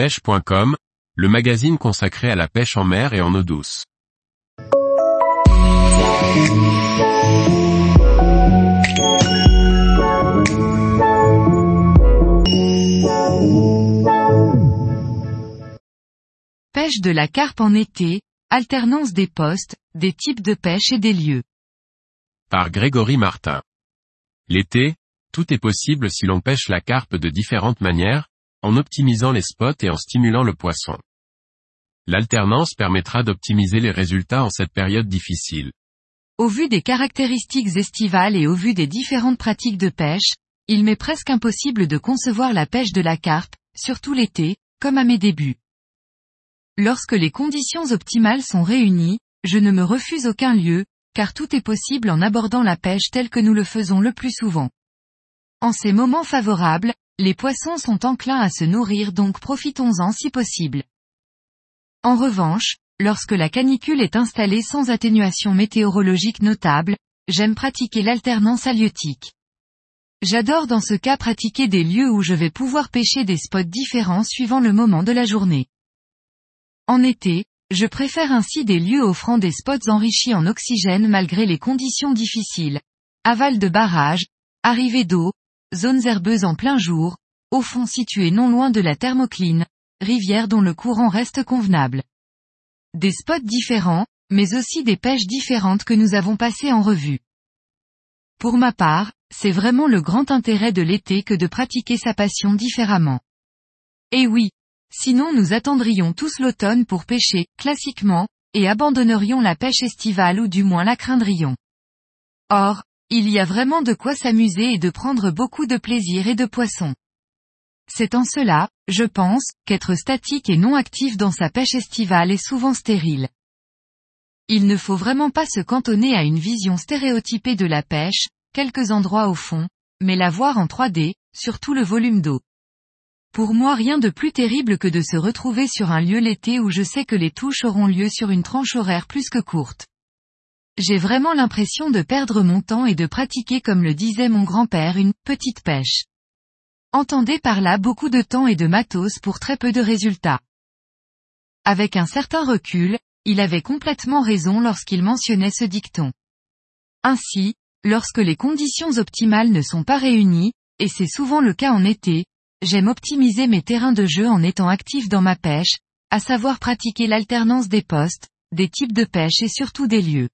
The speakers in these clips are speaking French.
pêche.com, le magazine consacré à la pêche en mer et en eau douce. Pêche de la carpe en été, alternance des postes, des types de pêche et des lieux. Par Grégory Martin. L'été, tout est possible si l'on pêche la carpe de différentes manières, en optimisant les spots et en stimulant le poisson. L'alternance permettra d'optimiser les résultats en cette période difficile. Au vu des caractéristiques estivales et au vu des différentes pratiques de pêche, il m'est presque impossible de concevoir la pêche de la carpe, surtout l'été, comme à mes débuts. Lorsque les conditions optimales sont réunies, je ne me refuse aucun lieu, car tout est possible en abordant la pêche telle que nous le faisons le plus souvent. En ces moments favorables, les poissons sont enclins à se nourrir donc profitons-en si possible. En revanche, lorsque la canicule est installée sans atténuation météorologique notable, j'aime pratiquer l'alternance halieutique. J'adore dans ce cas pratiquer des lieux où je vais pouvoir pêcher des spots différents suivant le moment de la journée. En été, je préfère ainsi des lieux offrant des spots enrichis en oxygène malgré les conditions difficiles. Aval de barrage, arrivée d'eau, zones herbeuses en plein jour, au fond situé non loin de la thermocline, rivière dont le courant reste convenable. Des spots différents, mais aussi des pêches différentes que nous avons passées en revue. Pour ma part, c'est vraiment le grand intérêt de l'été que de pratiquer sa passion différemment. Et oui, sinon nous attendrions tous l'automne pour pêcher, classiquement, et abandonnerions la pêche estivale ou du moins la craindrions. Or, il y a vraiment de quoi s'amuser et de prendre beaucoup de plaisir et de poissons. C'est en cela, je pense, qu'être statique et non actif dans sa pêche estivale est souvent stérile. Il ne faut vraiment pas se cantonner à une vision stéréotypée de la pêche, quelques endroits au fond, mais la voir en 3D, sur tout le volume d'eau. Pour moi rien de plus terrible que de se retrouver sur un lieu l'été où je sais que les touches auront lieu sur une tranche horaire plus que courte. J'ai vraiment l'impression de perdre mon temps et de pratiquer comme le disait mon grand-père une petite pêche. Entendez par là beaucoup de temps et de matos pour très peu de résultats. Avec un certain recul, il avait complètement raison lorsqu'il mentionnait ce dicton. Ainsi, lorsque les conditions optimales ne sont pas réunies, et c'est souvent le cas en été, j'aime optimiser mes terrains de jeu en étant actif dans ma pêche, à savoir pratiquer l'alternance des postes, des types de pêche et surtout des lieux.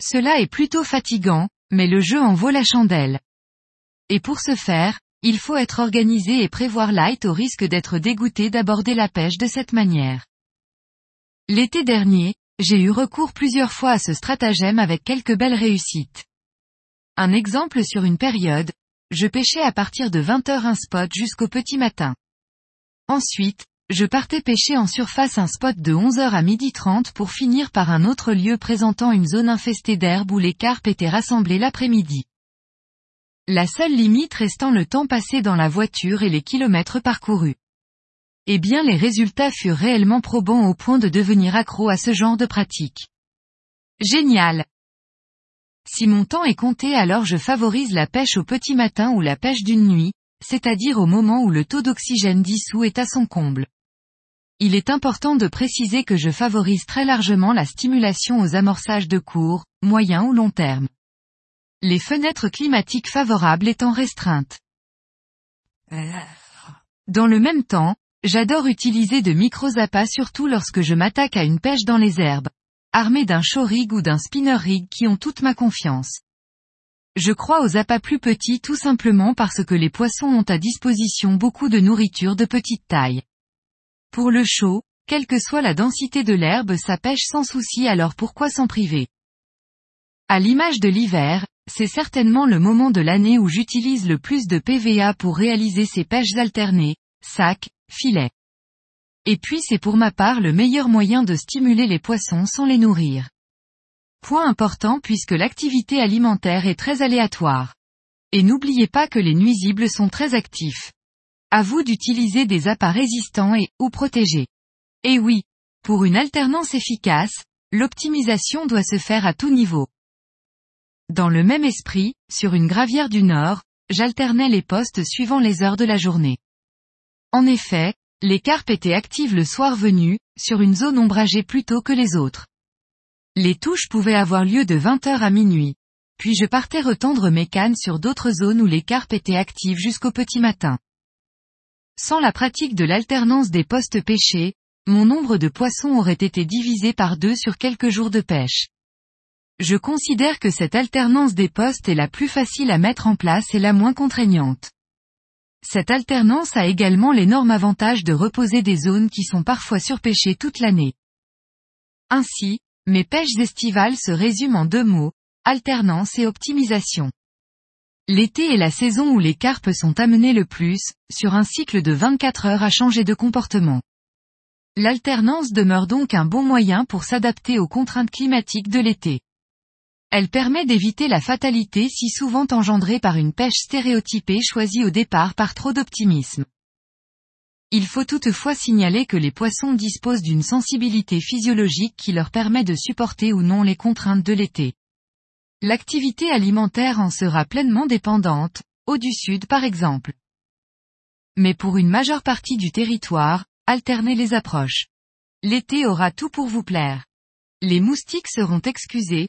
Cela est plutôt fatigant, mais le jeu en vaut la chandelle. Et pour ce faire, il faut être organisé et prévoir light au risque d'être dégoûté d'aborder la pêche de cette manière. L'été dernier, j'ai eu recours plusieurs fois à ce stratagème avec quelques belles réussites. Un exemple sur une période, je pêchais à partir de 20 heures un spot jusqu'au petit matin. Ensuite, je partais pêcher en surface un spot de 11h à 12h30 pour finir par un autre lieu présentant une zone infestée d'herbe où les carpes étaient rassemblées l'après-midi. La seule limite restant le temps passé dans la voiture et les kilomètres parcourus. Eh bien les résultats furent réellement probants au point de devenir accro à ce genre de pratique. Génial Si mon temps est compté alors je favorise la pêche au petit matin ou la pêche d'une nuit, c'est-à-dire au moment où le taux d'oxygène dissous est à son comble. Il est important de préciser que je favorise très largement la stimulation aux amorçages de court, moyen ou long terme. Les fenêtres climatiques favorables étant restreintes. Dans le même temps, j'adore utiliser de micro-appâts surtout lorsque je m'attaque à une pêche dans les herbes, armé d'un show rig ou d'un spinner rig qui ont toute ma confiance. Je crois aux appâts plus petits tout simplement parce que les poissons ont à disposition beaucoup de nourriture de petite taille. Pour le chaud, quelle que soit la densité de l'herbe ça pêche sans souci alors pourquoi s'en priver? À l'image de l'hiver, c'est certainement le moment de l'année où j'utilise le plus de PVA pour réaliser ces pêches alternées, sacs, filets. Et puis c'est pour ma part le meilleur moyen de stimuler les poissons sans les nourrir. Point important puisque l'activité alimentaire est très aléatoire. Et n'oubliez pas que les nuisibles sont très actifs. À vous d'utiliser des appâts résistants et, ou protégés. Et oui, pour une alternance efficace, l'optimisation doit se faire à tout niveau. Dans le même esprit, sur une gravière du Nord, j'alternais les postes suivant les heures de la journée. En effet, Les carpes étaient actives le soir venu, sur une zone ombragée plus tôt que les autres. Les touches pouvaient avoir lieu de 20h à minuit. Puis je partais retendre mes cannes sur d'autres zones où les carpes étaient actives jusqu'au petit matin. Sans la pratique de l'alternance des postes pêchés, mon nombre de poissons aurait été divisé par deux sur quelques jours de pêche. Je considère que cette alternance des postes est la plus facile à mettre en place et la moins contraignante. Cette alternance a également l'énorme avantage de reposer des zones qui sont parfois surpêchées toute l'année. Ainsi, mes pêches estivales se résument en deux mots, alternance et optimisation. L'été est la saison où les carpes sont amenées le plus, sur un cycle de 24 heures à changer de comportement. L'alternance demeure donc un bon moyen pour s'adapter aux contraintes climatiques de l'été. Elle permet d'éviter la fatalité si souvent engendrée par une pêche stéréotypée choisie au départ par trop d'optimisme. Il faut toutefois signaler que les poissons disposent d'une sensibilité physiologique qui leur permet de supporter ou non les contraintes de l'été. L'activité alimentaire en sera pleinement dépendante, au du sud par exemple. Mais pour une majeure partie du territoire, alternez les approches. L'été aura tout pour vous plaire. Les moustiques seront excusés,